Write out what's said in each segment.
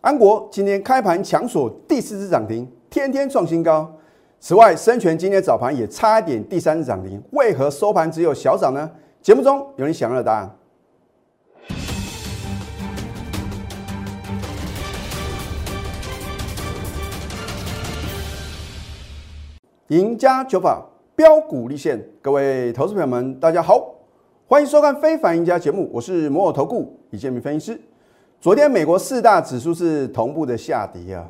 安国今天开盘强锁第四次涨停，天天创新高。此外，深全今天早盘也差一点第三次涨停，为何收盘只有小涨呢？节目中有你想要的答案。赢家九法标股立现，各位投资朋友们，大家好，欢迎收看《非凡赢家》节目，我是摩尔投顾李建明分析师。昨天美国四大指数是同步的下跌啊，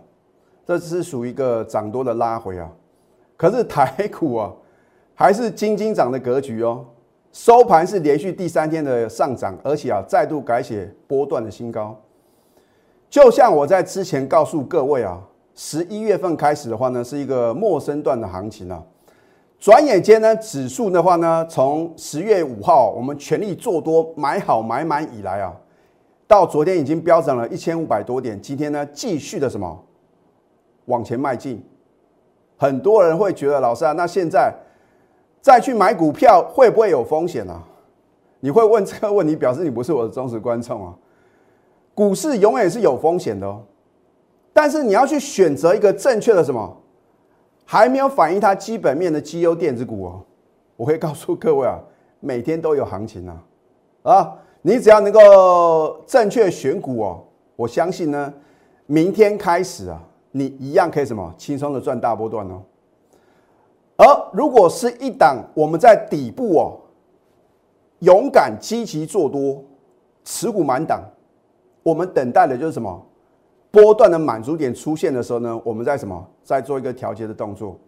这是属于一个涨多的拉回啊。可是台股啊，还是金金涨的格局哦，收盘是连续第三天的上涨，而且啊再度改写波段的新高。就像我在之前告诉各位啊，十一月份开始的话呢，是一个陌生段的行情啊。转眼间呢，指数的话呢，从十月五号我们全力做多买好买满以来啊。到昨天已经飙涨了一千五百多点，今天呢继续的什么往前迈进？很多人会觉得老师啊，那现在再去买股票会不会有风险呢？你会问这个问题，表示你不是我的忠实观众啊。股市永远是有风险的哦，但是你要去选择一个正确的什么，还没有反映它基本面的绩优电子股哦。我会告诉各位啊，每天都有行情啊，啊。你只要能够正确选股哦，我相信呢，明天开始啊，你一样可以什么轻松的赚大波段哦。而如果是一档我们在底部哦，勇敢积极做多，持股满档，我们等待的就是什么波段的满足点出现的时候呢，我们在什么在做一个调节的动作。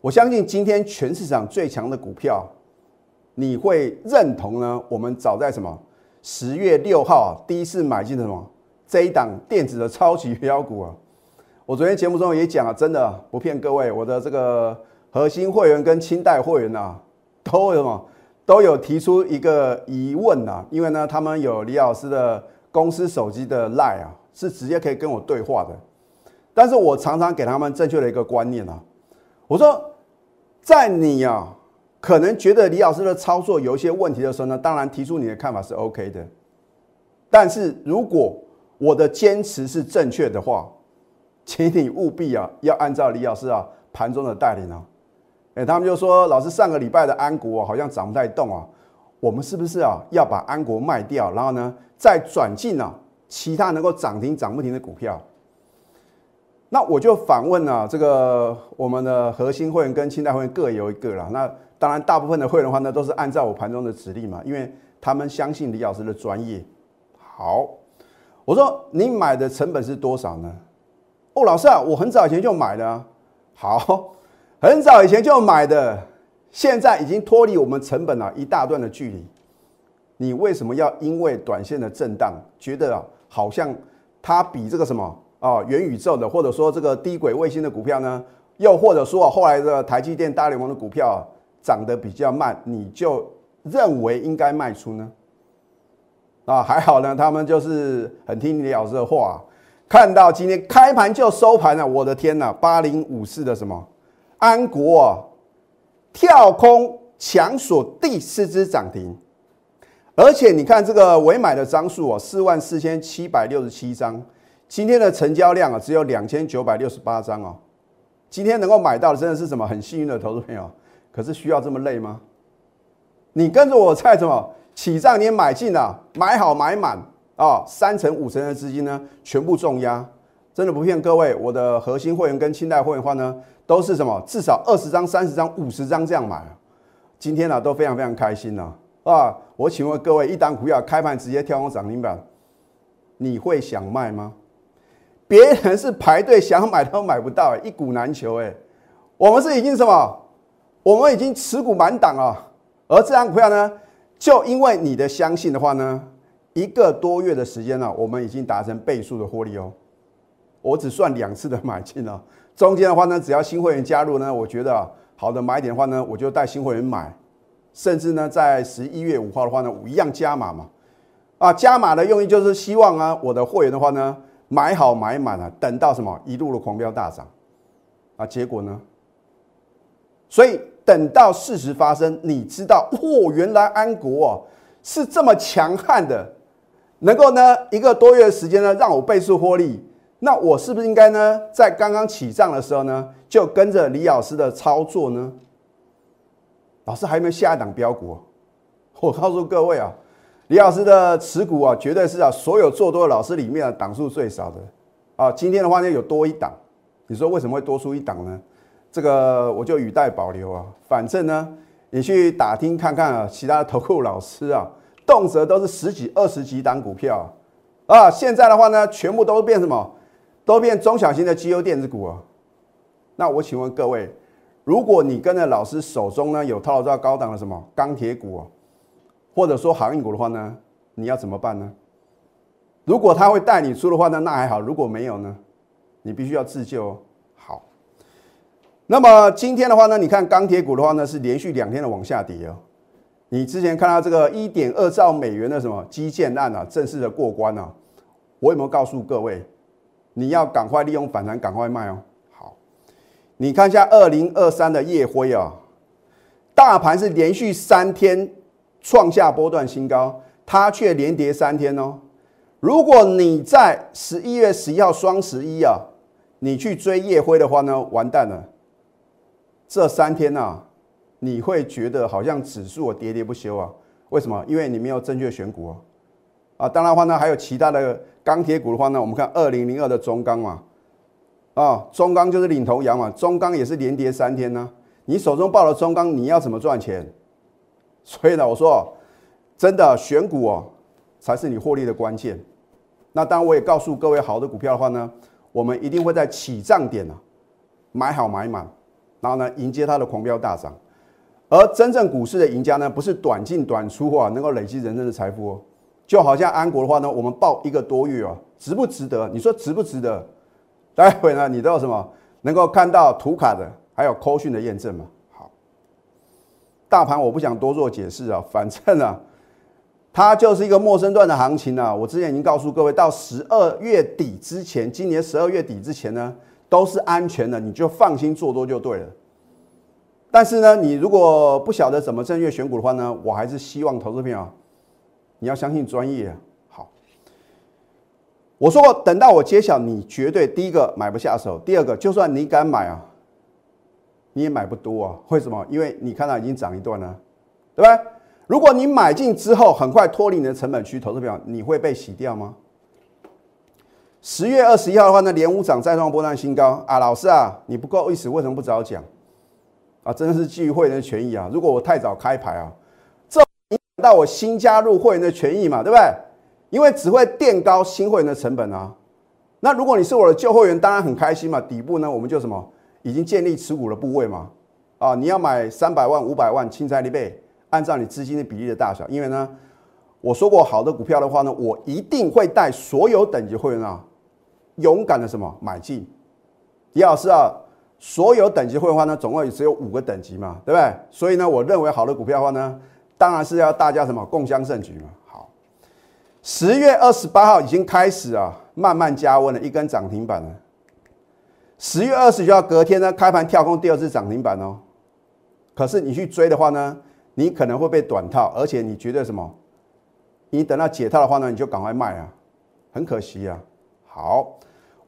我相信今天全市场最强的股票，你会认同呢？我们早在什么？十月六号啊，第一次买进的什么这一档电子的超级标股啊！我昨天节目中也讲了，真的不骗各位，我的这个核心会员跟清代会员呐，都有什么都有提出一个疑问呐，因为呢，他们有李老师的公司手机的 line 啊，是直接可以跟我对话的。但是我常常给他们正确的一个观念啊，我说在你啊。可能觉得李老师的操作有一些问题的时候呢，当然提出你的看法是 OK 的。但是如果我的坚持是正确的话，请你务必啊要按照李老师啊盘中的带领啊。哎，他们就说老师上个礼拜的安国好像涨不太动啊，我们是不是啊要把安国卖掉，然后呢再转进啊其他能够涨停涨不停的股票？那我就反问啊，这个我们的核心会员跟清代会员各有一个了。那当然，大部分的会员的话呢，都是按照我盘中的指令嘛，因为他们相信李老师的专业。好，我说你买的成本是多少呢？哦，老师啊，我很早以前就买了。好，很早以前就买的，现在已经脱离我们成本了一大段的距离。你为什么要因为短线的震荡，觉得啊，好像它比这个什么啊元宇宙的，或者说这个低轨卫星的股票呢？又或者说后来的台积电大联盟的股票？涨得比较慢，你就认为应该卖出呢？啊，还好呢，他们就是很听李老师的话，看到今天开盘就收盘了，我的天呐，八零五四的什么安国啊，跳空强锁第四只涨停，而且你看这个尾买的张数啊，四万四千七百六十七张，今天的成交量啊只有两千九百六十八张哦，今天能够买到的真的是什么很幸运的投资朋友。可是需要这么累吗？你跟着我在什么起涨点买进了，买好买满啊，三成五成的资金呢，全部重压，真的不骗各位，我的核心会员跟清代会员的话呢，都是什么至少二十张、三十张、五十张这样买今天呢都非常非常开心呢啊！我请问各位，一档股票开盘直接跳空涨停板，你会想卖吗？别人是排队想买都买不到，一股难求哎，我们是已经什么？我们已经持股满档了，而这张股票呢，就因为你的相信的话呢，一个多月的时间呢，我们已经达成倍数的获利哦。我只算两次的买进哦，中间的话呢，只要新会员加入呢，我觉得好的买点的话呢，我就带新会员买，甚至呢，在十一月五号的话呢，我一样加码嘛。啊，加码的用意就是希望啊，我的会员的话呢，买好买满了，等到什么一路的狂飙大涨，啊，结果呢？所以等到事实发生，你知道，哦，原来安国哦是这么强悍的，能够呢一个多月的时间呢让我倍数获利，那我是不是应该呢，在刚刚起账的时候呢，就跟着李老师的操作呢？老师还有没有下一档标股？我告诉各位啊，李老师的持股啊，绝对是啊，所有做多的老师里面啊，档数最少的啊。今天的话呢，有多一档，你说为什么会多出一档呢？这个我就语带保留啊。反正呢，你去打听看看啊，其他的投顾老师啊，动辄都是十几、二十几档股票啊。现在的话呢，全部都变什么？都变中小型的绩优电子股啊。那我请问各位。如果你跟着老师手中呢有套到高档的什么钢铁股啊，或者说航运股的话呢，你要怎么办呢？如果他会带你出的话呢，那还好；如果没有呢，你必须要自救。好，那么今天的话呢，你看钢铁股的话呢是连续两天的往下跌哦。你之前看到这个一点二兆美元的什么基建案啊，正式的过关啊，我有没有告诉各位，你要赶快利用反弹，赶快卖哦。好你看一下二零二三的夜辉啊，大盘是连续三天创下波段新高，它却连跌三天哦。如果你在十一月十一号双十一啊，你去追夜辉的话呢，完蛋了。这三天啊，你会觉得好像指数跌跌不休啊？为什么？因为你没有正确选股啊。啊，当然话呢，还有其他的钢铁股的话呢，我们看二零零二的中钢嘛。啊，中钢就是领头羊嘛，中钢也是连跌三天呢。你手中抱了中钢，你要怎么赚钱？所以呢，我说真的选股哦，才是你获利的关键。那当然，我也告诉各位，好的股票的话呢，我们一定会在起涨点呢买好买满，然后呢迎接它的狂飙大涨。而真正股市的赢家呢，不是短进短出啊，能够累积人生的财富哦。就好像安国的话呢，我们报一个多月啊，值不值得？你说值不值得？待会呢，你都有什么能够看到图卡的，还有扣讯的验证吗？大盘我不想多做解释啊，反正呢，它就是一个陌生段的行情啊。我之前已经告诉各位，到十二月底之前，今年十二月底之前呢，都是安全的，你就放心做多就对了。但是呢，你如果不晓得怎么正月选股的话呢，我还是希望投资朋友你要相信专业。好我说过，等到我揭晓，你绝对第一个买不下手，第二个就算你敢买啊，你也买不多啊。为什么？因为你看到已经涨一段了，对不对？如果你买进之后很快脱离你的成本区，投资表你会被洗掉吗？十月二十一号的话呢，连五涨再创波段新高啊！老师啊，你不够意思，为什么不早讲啊？真的是基于会员的权益啊！如果我太早开牌啊，这影响到我新加入会员的权益嘛，对不对？因为只会垫高新会员的成本啊，那如果你是我的旧会员，当然很开心嘛。底部呢，我们就什么已经建立持股的部位嘛，啊，你要买三百万、五百万，青菜一倍，按照你资金的比例的大小。因为呢，我说过好的股票的话呢，我一定会带所有等级会员啊，勇敢的什么买进。李老师啊，所有等级会员的话呢，总共也只有五个等级嘛，对不对？所以呢，我认为好的股票的话呢，当然是要大家什么共襄盛举嘛。好十月二十八号已经开始啊，慢慢加温了，一根涨停板了。十月二十九号隔天呢，开盘跳空第二次涨停板哦。可是你去追的话呢，你可能会被短套，而且你觉得什么？你等到解套的话呢，你就赶快卖啊，很可惜啊。好，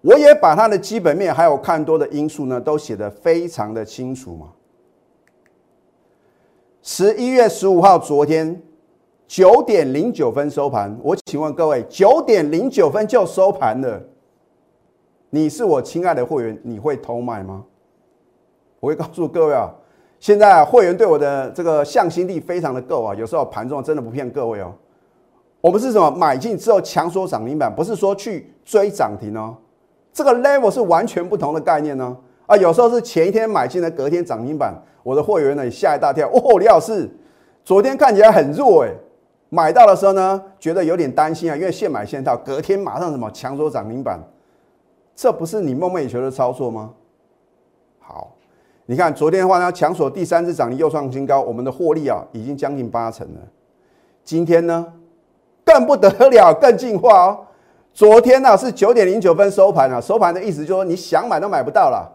我也把它的基本面还有看多的因素呢，都写得非常的清楚嘛。十一月十五号，昨天。九点零九分收盘，我请问各位，九点零九分就收盘了，你是我亲爱的会员，你会偷买吗？我会告诉各位啊，现在啊，会员对我的这个向心力非常的够啊，有时候盘中真的不骗各位哦。我们是什么？买进之后强缩涨停板，不是说去追涨停哦，这个 level 是完全不同的概念呢。啊，有时候是前一天买进的，隔天涨停板，我的会员呢吓一大跳，哦，李老师，昨天看起来很弱哎。买到的时候呢，觉得有点担心啊，因为现买现套，隔天马上什么强缩涨停板，这不是你梦寐以求的操作吗？好，你看昨天的话呢，强索第三次涨停又创新高，我们的获利啊已经将近八成了。今天呢更不得了，更进化哦。昨天呢是九点零九分收盘啊，收盘的意思就是说你想买都买不到了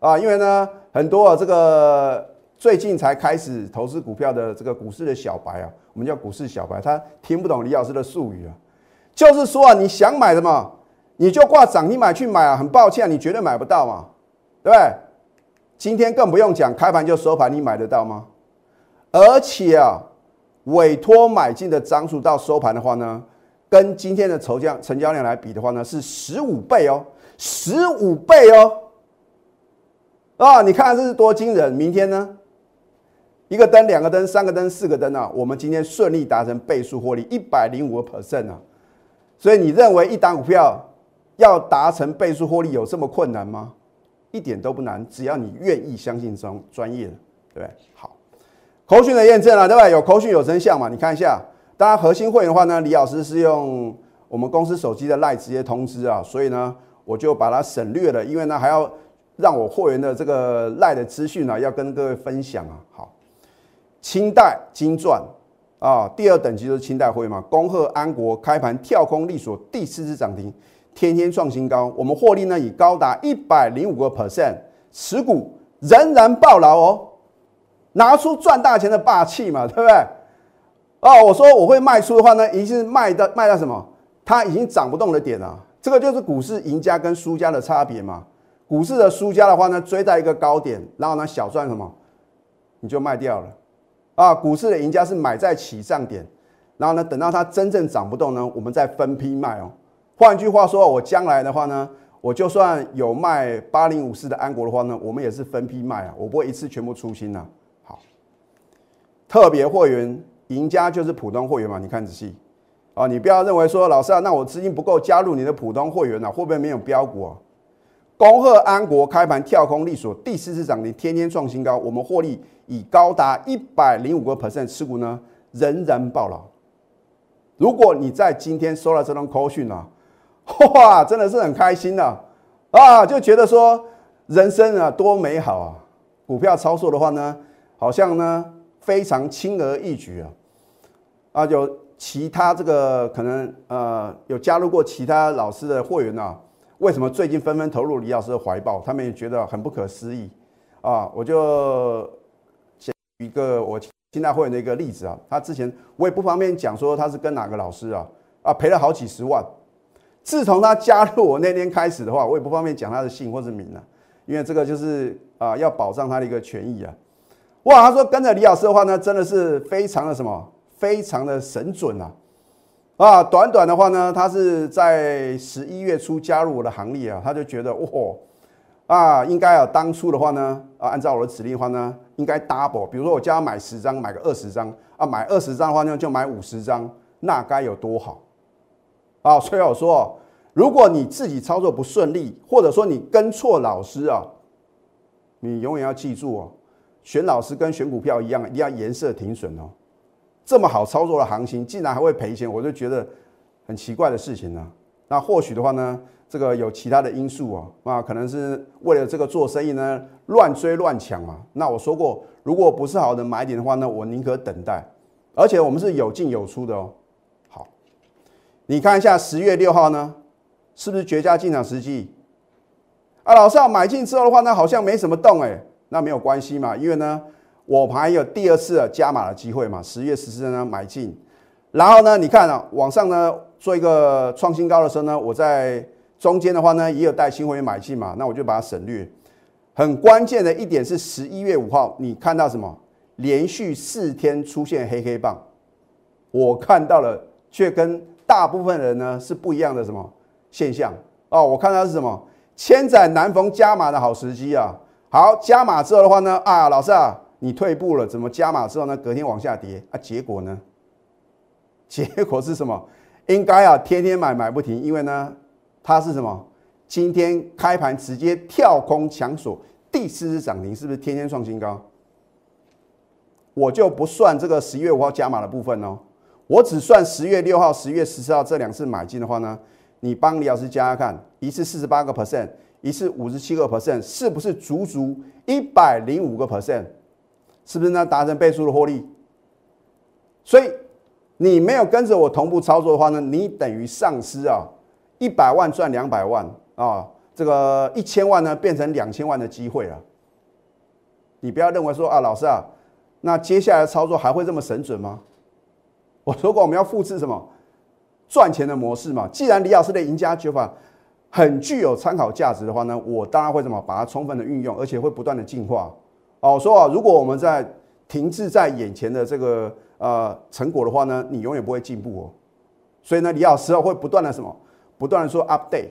啊，因为呢很多啊这个。最近才开始投资股票的这个股市的小白啊，我们叫股市小白，他听不懂李老师的术语啊，就是说啊，你想买什么，你就挂涨停板去买啊，很抱歉，你绝对买不到嘛，对不对？今天更不用讲，开盘就收盘，你买得到吗？而且啊，委托买进的张数到收盘的话呢，跟今天的成交成交量来比的话呢，是十五倍哦，十五倍哦。啊，你看这是多惊人！明天呢，一个灯、两个灯、三个灯、四个灯啊，我们今天顺利达成倍数获利一百零五个 percent 啊。所以你认为一档股票要达成倍数获利有这么困难吗？一点都不难，只要你愿意相信专专业的，对不对？好，口讯的验证了，对吧？有口讯有真相嘛？你看一下，当然核心会员的话呢，李老师是用我们公司手机的赖直接通知啊，所以呢，我就把它省略了，因为呢还要让我会员的这个赖的资讯呢要跟各位分享啊。好，清代金钻啊，第二等级就是清代会嘛，恭贺安国开盘跳空利索第四次涨停。天天创新高，我们获利呢以高达一百零五个 percent，持股仍然爆牢哦，拿出赚大钱的霸气嘛，对不对？哦，我说我会卖出的话呢，已经是卖的卖到什么？它已经涨不动的点了，这个就是股市赢家跟输家的差别嘛。股市的输家的话呢，追在一个高点，然后呢小赚什么，你就卖掉了啊。股市的赢家是买在起涨点，然后呢等到它真正涨不动呢，我们再分批卖哦。换句话说，我将来的话呢，我就算有卖八零五四的安国的话呢，我们也是分批卖啊，我不会一次全部出清呐。好，特别会员赢家就是普通会员嘛，你看仔细啊，你不要认为说老师啊，那我资金不够加入你的普通会员啊，会不会没有标股啊？恭贺安国开盘跳空利索，第四次涨停，天天创新高，我们获利已高达一百零五个 percent，持股呢仍然爆了。如果你在今天收了这张 call 讯啊。哇，真的是很开心呐！啊，就觉得说人生啊多美好啊！股票操作的话呢，好像呢非常轻而易举啊！啊，有其他这个可能呃有加入过其他老师的会员啊，为什么最近纷纷投入李老师的怀抱？他们也觉得很不可思议啊！我就举一个我现在会员的一个例子啊，他之前我也不方便讲说他是跟哪个老师啊啊赔了好几十万。自从他加入我那天开始的话，我也不方便讲他的姓或者名了，因为这个就是啊要保障他的一个权益啊。哇，他说跟着李老师的话呢，真的是非常的什么，非常的神准啊！啊，短短的话呢，他是在十一月初加入我的行列啊，他就觉得哇啊，应该啊当初的话呢啊，按照我的指令的话呢，应该 double，比如说我叫他买十张，买个二十张啊，买二十张的话呢就买五十张，那该有多好！啊，所以我说，如果你自己操作不顺利，或者说你跟错老师啊，你永远要记住哦，选老师跟选股票一样，一定要颜色停损哦。这么好操作的行情，竟然还会赔钱，我就觉得很奇怪的事情呢。那或许的话呢，这个有其他的因素啊，啊，可能是为了这个做生意呢，乱追乱抢嘛。那我说过，如果不是好的买点的话呢，我宁可等待。而且我们是有进有出的哦。你看一下十月六号呢，是不是绝佳进场时机？啊，老师啊，买进之后的话呢，好像没什么动哎，那没有关系嘛，因为呢，我还有第二次加码的机会嘛。十月十四呢买进，然后呢，你看啊，往上呢做一个创新高的时候呢，我在中间的话呢也有带新会员买进嘛，那我就把它省略。很关键的一点是十一月五号，你看到什么？连续四天出现黑黑棒，我看到了，却跟大部分人呢是不一样的什么现象哦？我看到是什么千载难逢加码的好时机啊！好，加码之后的话呢，啊，老师啊，你退步了，怎么加码之后呢？隔天往下跌啊？结果呢？结果是什么？应该啊，天天买买不停，因为呢，它是什么？今天开盘直接跳空抢锁第四次涨停，是不是天天创新高？我就不算这个十一月五号加码的部分哦。我只算十月六号、十月十四号这两次买进的话呢，你帮李老师加加看，一次四十八个 percent，一次五十七个 percent，是不是足足一百零五个 percent？是不是呢？达成倍数的获利？所以你没有跟着我同步操作的话呢，你等于丧失啊一百万赚两百万啊，这个一千万呢变成两千万的机会了。你不要认为说啊，老师啊，那接下来操作还会这么神准吗？我说过我们要复制什么赚钱的模式嘛？既然李老师的赢家诀法很具有参考价值的话呢，我当然会怎么把它充分的运用，而且会不断的进化。哦，说啊，如果我们在停滞在眼前的这个呃成果的话呢，你永远不会进步哦。所以呢，李老师会不断的什么，不断的说 update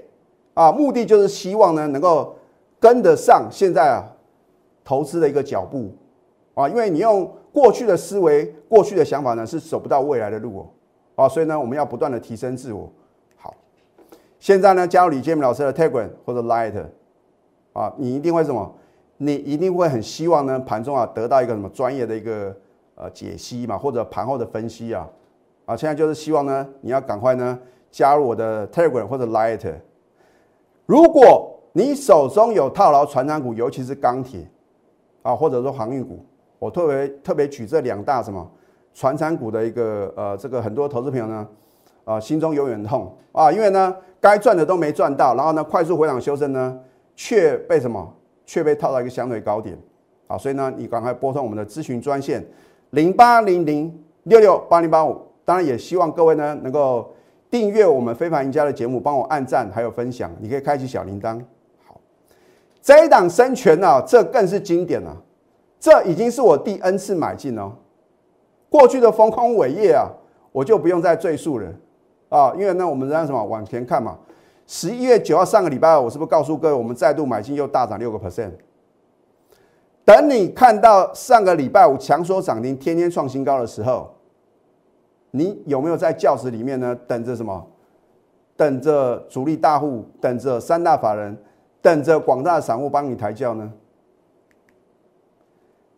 啊，目的就是希望呢能够跟得上现在啊投资的一个脚步啊，因为你用过去的思维、过去的想法呢是走不到未来的路哦。啊，所以呢，我们要不断的提升自我。好，现在呢加入李建明老师的 Telegram 或者 Light 啊，你一定会什么？你一定会很希望呢，盘中啊得到一个什么专业的一个呃解析嘛，或者盘后的分析啊，啊，现在就是希望呢，你要赶快呢加入我的 Telegram 或者 Light。如果你手中有套牢船长股，尤其是钢铁啊，或者说航运股，我特别特别举这两大什么传产股的一个呃这个很多投资朋友呢啊心中有点痛啊，因为呢该赚的都没赚到，然后呢快速回档修正呢却被什么？却被套到一个相对高点，啊，所以呢，你赶快拨通我们的咨询专线零八零零六六八零八五。当然，也希望各位呢能够订阅我们非凡赢家的节目，帮我按赞还有分享。你可以开启小铃铛。好，这一档生权啊，这更是经典了。这已经是我第 N 次买进哦。过去的风空伟业啊，我就不用再赘述了啊，因为呢，我们让什么往前看嘛。十一月九号上个礼拜，我是不是告诉各位，我们再度买进又大涨六个 percent？等你看到上个礼拜五强说涨停，天天创新高的时候，你有没有在教室里面呢？等着什么？等着主力大户，等着三大法人，等着广大散户帮你抬轿呢？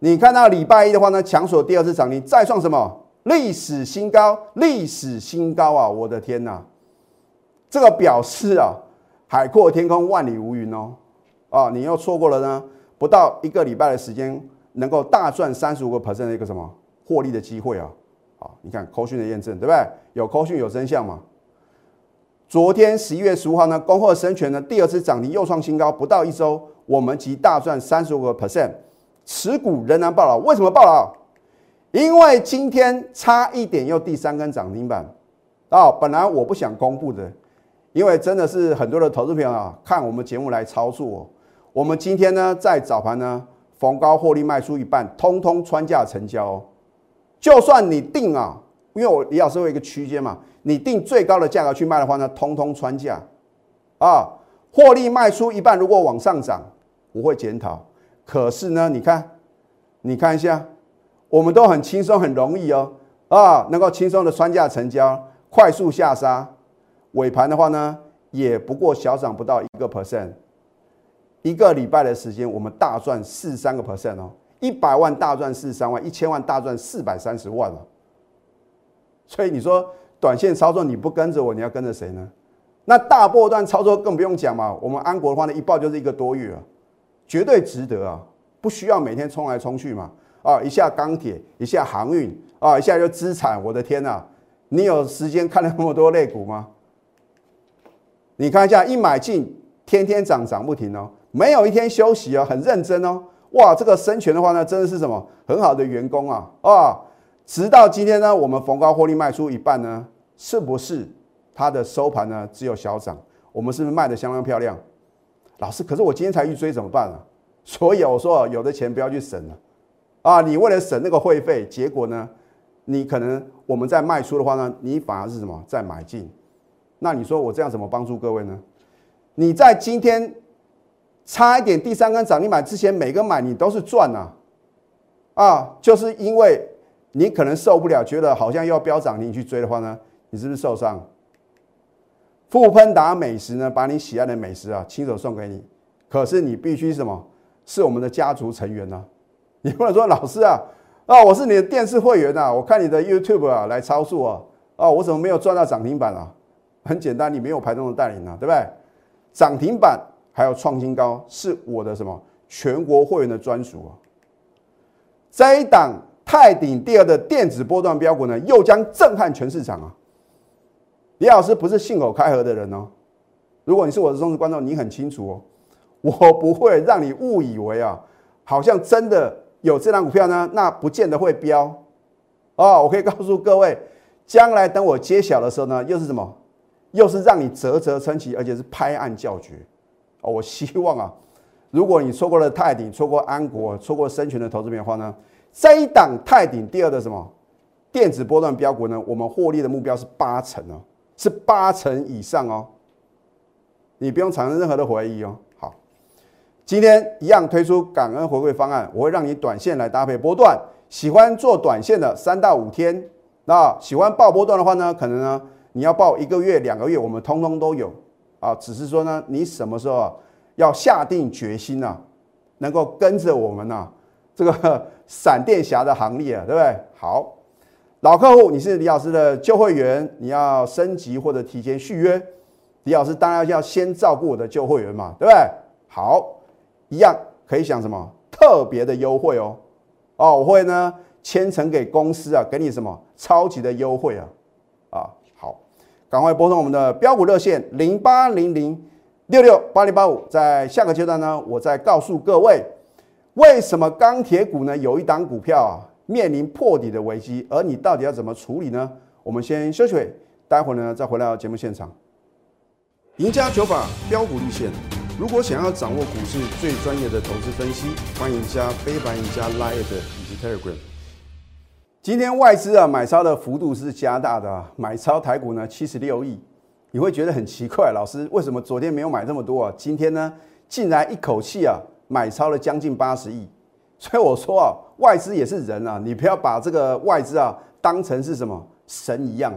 你看到礼拜一的话呢，强索第二次涨停，再创什么历史新高？历史新高啊！我的天哪！这个表示啊，海阔天空，万里无云哦，啊，你又错过了呢，不到一个礼拜的时间，能够大赚三十五个 percent 的一个什么获利的机会啊，好，你看扣讯的验证，对不对？有扣讯有真相嘛？昨天十一月十五号呢，恭贺生全呢第二次涨停又创新高，不到一周，我们即大赚三十五个 percent，持股仍然爆了，为什么爆了？因为今天差一点又第三根涨停板啊，本来我不想公布的。因为真的是很多的投资朋友啊，看我们节目来操作。我们今天呢，在早盘呢，逢高获利卖出一半，通通穿价成交。就算你定啊，因为我李老师有一个区间嘛，你定最高的价格去卖的话呢，通通穿价。啊，获利卖出一半，如果往上涨，我会检讨。可是呢，你看，你看一下，我们都很轻松，很容易哦，啊，能够轻松的穿价成交，快速下杀。尾盘的话呢，也不过小涨不到一个 percent，一个礼拜的时间，我们大赚四三个 percent 哦，一百万大赚四十三万，一千万大赚四百三十万了。所以你说短线操作你不跟着我，你要跟着谁呢？那大波段操作更不用讲嘛，我们安国的话呢，一报就是一个多月了，绝对值得啊，不需要每天冲来冲去嘛，啊，一下钢铁，一下航运，啊，一下就资产，我的天呐，你有时间看那么多类股吗？你看一下，一买进，天天涨涨不停哦，没有一天休息哦，很认真哦。哇，这个生权的话呢，真的是什么很好的员工啊啊！直到今天呢，我们逢高获利卖出一半呢，是不是它的收盘呢只有小涨？我们是不是卖的相当漂亮？老师，可是我今天才预追怎么办啊？所以我说，有的钱不要去省了啊！你为了省那个会费，结果呢，你可能我们在卖出的话呢，你反而是什么在买进？那你说我这样怎么帮助各位呢？你在今天差一点第三根涨停板之前，每个买你都是赚呐，啊，就是因为你可能受不了，觉得好像要飙涨停，去追的话呢，你是不是受伤？富喷达美食呢，把你喜爱的美食啊亲手送给你，可是你必须什么？是我们的家族成员呢？你不能说老师啊，啊，我是你的电视会员啊，我看你的 YouTube 啊来操作啊，啊，我怎么没有赚到涨停板啊？很简单，你没有排中的带领啊，对不对？涨停板还有创新高，是我的什么全国会员的专属啊！这一档泰鼎第二的电子波段标股呢，又将震撼全市场啊！李老师不是信口开河的人哦。如果你是我的忠实观众，你很清楚哦，我不会让你误以为啊，好像真的有这档股票呢，那不见得会飙哦。我可以告诉各位，将来等我揭晓的时候呢，又是什么？又是让你啧啧称奇，而且是拍案叫绝哦。我希望啊，如果你错过了泰鼎、错过安国、错过深全的投资品的话呢，这一档泰鼎第二的什么电子波段标股呢？我们获利的目标是八成哦，是八成以上哦。你不用产生任何的怀疑哦。好，今天一样推出感恩回馈方案，我会让你短线来搭配波段。喜欢做短线的三到五天，那喜欢报波段的话呢，可能呢你要报一个月、两个月，我们通通都有啊。只是说呢，你什么时候啊要下定决心呢，能够跟着我们呢这个 闪电侠的行列啊，对不对？好，老客户，你是李老师的旧会员，你要升级或者提前续约，李老师当然要先照顾我的旧会员嘛，对不对？好，一样可以享什么特别的优惠哦。哦，我会呢签成给公司啊，给你什么超级的优惠啊啊，好，赶快拨通我们的标股热线零八零零六六八零八五，在下个阶段呢，我再告诉各位为什么钢铁股呢有一档股票啊面临破底的危机，而你到底要怎么处理呢？我们先休息，待会儿呢再回到节目现场，赢家九法标股立线。如果想要掌握股市最专业的投资分析，欢迎加非凡、加 Line 以及 Telegram。今天外资啊买超的幅度是加大的，买超台股呢七十六亿。你会觉得很奇怪，老师为什么昨天没有买这么多啊？今天呢竟然一口气啊买超了将近八十亿。所以我说啊，外资也是人啊，你不要把这个外资啊当成是什么神一样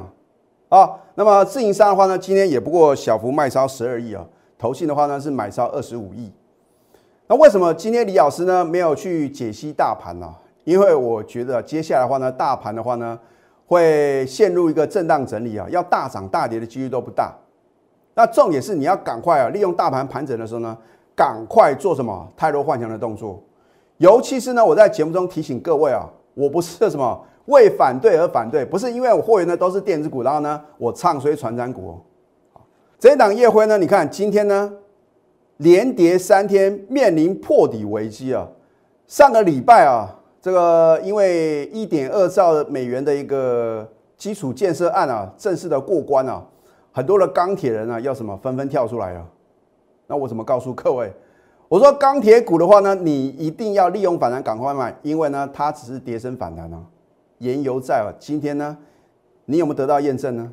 啊啊。那么自营商的话呢，今天也不过小幅卖超十二亿啊。投信的话呢是买超二十五亿，那为什么今天李老师呢没有去解析大盘呢？因为我觉得接下来的话呢，大盘的话呢会陷入一个震荡整理啊，要大涨大跌的几率都不大。那重点是你要赶快啊，利用大盘盘整的时候呢，赶快做什么太弱换强的动作。尤其是呢，我在节目中提醒各位啊，我不是什么为反对而反对，不是因为我货源呢都是电子股，然后呢我唱衰传长股。这一档夜辉呢？你看今天呢，连跌三天，面临破底危机啊！上个礼拜啊，这个因为一点二兆美元的一个基础建设案啊，正式的过关啊，很多的钢铁人啊，要什么纷纷跳出来啊。那我怎么告诉各位？我说钢铁股的话呢，你一定要利用反弹赶快卖，因为呢，它只是跌升反弹啊。原油在啊，今天呢，你有没有得到验证呢？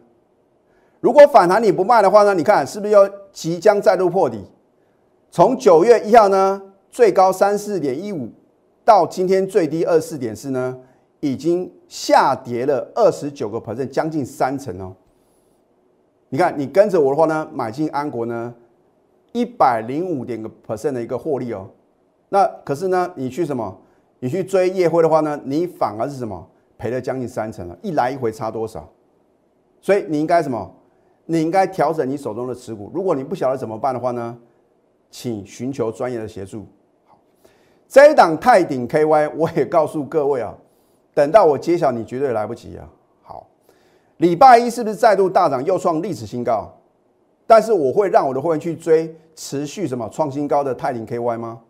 如果反弹你不卖的话呢？你看是不是要即将再度破底？从九月一号呢，最高三四点一五，到今天最低二四点四呢，已经下跌了二十九个 percent，将近三成哦。你看你跟着我的话呢，买进安国呢，一百零五点个 percent 的一个获利哦。那可是呢，你去什么？你去追夜辉的话呢，你反而是什么？赔了将近三成了，一来一回差多少？所以你应该什么？你应该调整你手中的持股。如果你不晓得怎么办的话呢，请寻求专业的协助。好，这一档泰鼎 KY 我也告诉各位啊，等到我揭晓，你绝对来不及啊。好，礼拜一是不是再度大涨，又创历史新高？但是我会让我的会员去追持续什么创新高的泰林 KY 吗？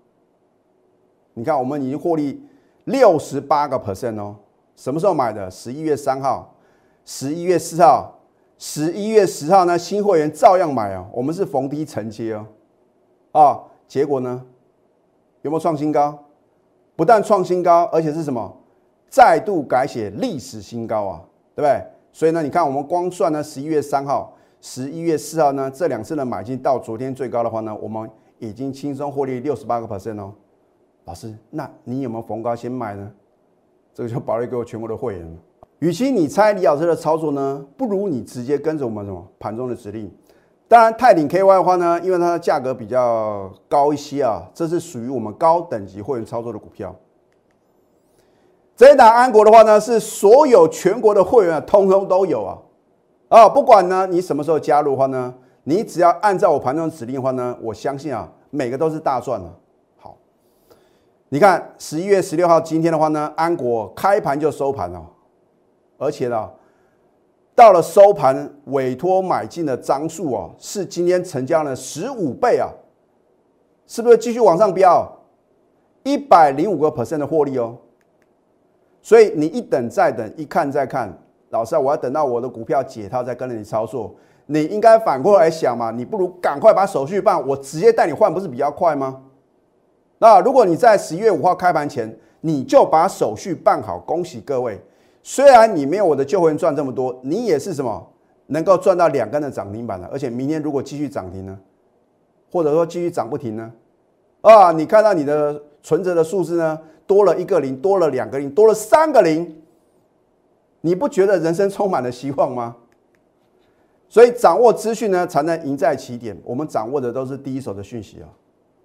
你看，我们已经获利六十八个 percent 哦。什么时候买的？十一月三号，十一月四号。十一月十号呢，新会员照样买啊，我们是逢低承接哦，啊，结果呢，有没有创新高？不但创新高，而且是什么？再度改写历史新高啊，对不对？所以呢，你看我们光算呢，十一月三号、十一月四号呢，这两次的买进到昨天最高的话呢，我们已经轻松获利六十八个 percent 哦。老师，那你有没有逢高先买呢？这个就保利给我全国的会员了。与其你猜李老师的操作呢，不如你直接跟着我们什么盘中的指令。当然，泰鼎 KY 的话呢，因为它的价格比较高一些啊，这是属于我们高等级会员操作的股票。这一档安国的话呢，是所有全国的会员通通都有啊。啊，不管呢你什么时候加入的话呢，你只要按照我盘中指令的话呢，我相信啊，每个都是大赚的。好，你看十一月十六号今天的话呢，安国开盘就收盘了。而且呢，到了收盘委托买进的张数哦，是今天成交的十五倍啊，是不是继续往上飙？一百零五个 percent 的获利哦。所以你一等再等，一看再看，老师啊，我要等到我的股票解套再跟着你操作。你应该反过来想嘛，你不如赶快把手续办，我直接带你换，不是比较快吗？那如果你在十一月五号开盘前，你就把手续办好，恭喜各位。虽然你没有我的旧会员赚这么多，你也是什么能够赚到两根的涨停板的，而且明天如果继续涨停呢，或者说继续涨不停呢？啊，你看到你的存折的数字呢，多了一个零，多了两个零，多了三个零，你不觉得人生充满了希望吗？所以掌握资讯呢，才能赢在起点。我们掌握的都是第一手的讯息啊，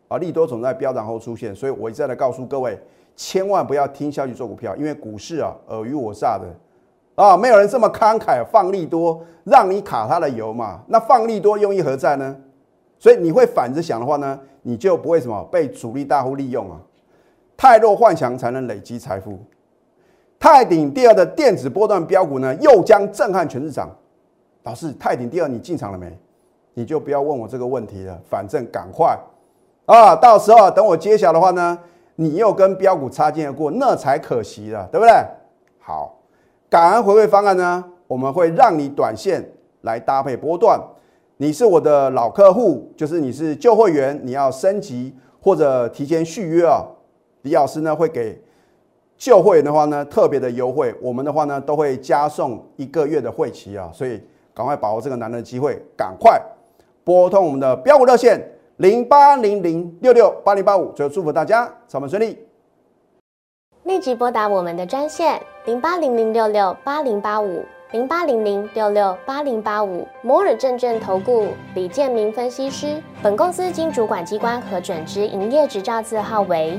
啊，利多总在飙涨后出现，所以我一再的告诉各位，千万不要听消息做股票，因为股市啊尔虞我诈的啊，没有人这么慷慨放利多让你卡他的油嘛。那放利多用意何在呢？所以你会反着想的话呢？你就不会什么被主力大户利用啊？太弱幻想才能累积财富。泰鼎第二的电子波段标股呢，又将震撼全市场。老师，泰鼎第二你进场了没？你就不要问我这个问题了，反正赶快啊！到时候等我揭晓的话呢，你又跟标股擦肩而过，那才可惜了，对不对？好，感恩回馈方案呢，我们会让你短线来搭配波段。你是我的老客户，就是你是旧会员，你要升级或者提前续约啊，李老师呢会给旧会员的话呢特别的优惠，我们的话呢都会加送一个月的会期啊，所以赶快把握这个难得的机会，赶快拨通我们的标股热线零八零零六六八零八五，最后祝福大家上班顺利，立即拨打我们的专线零八零零六六八零八五。零八零零六六八零八五摩尔证券投顾李建明分析师，本公司经主管机关核准之营业执照字号为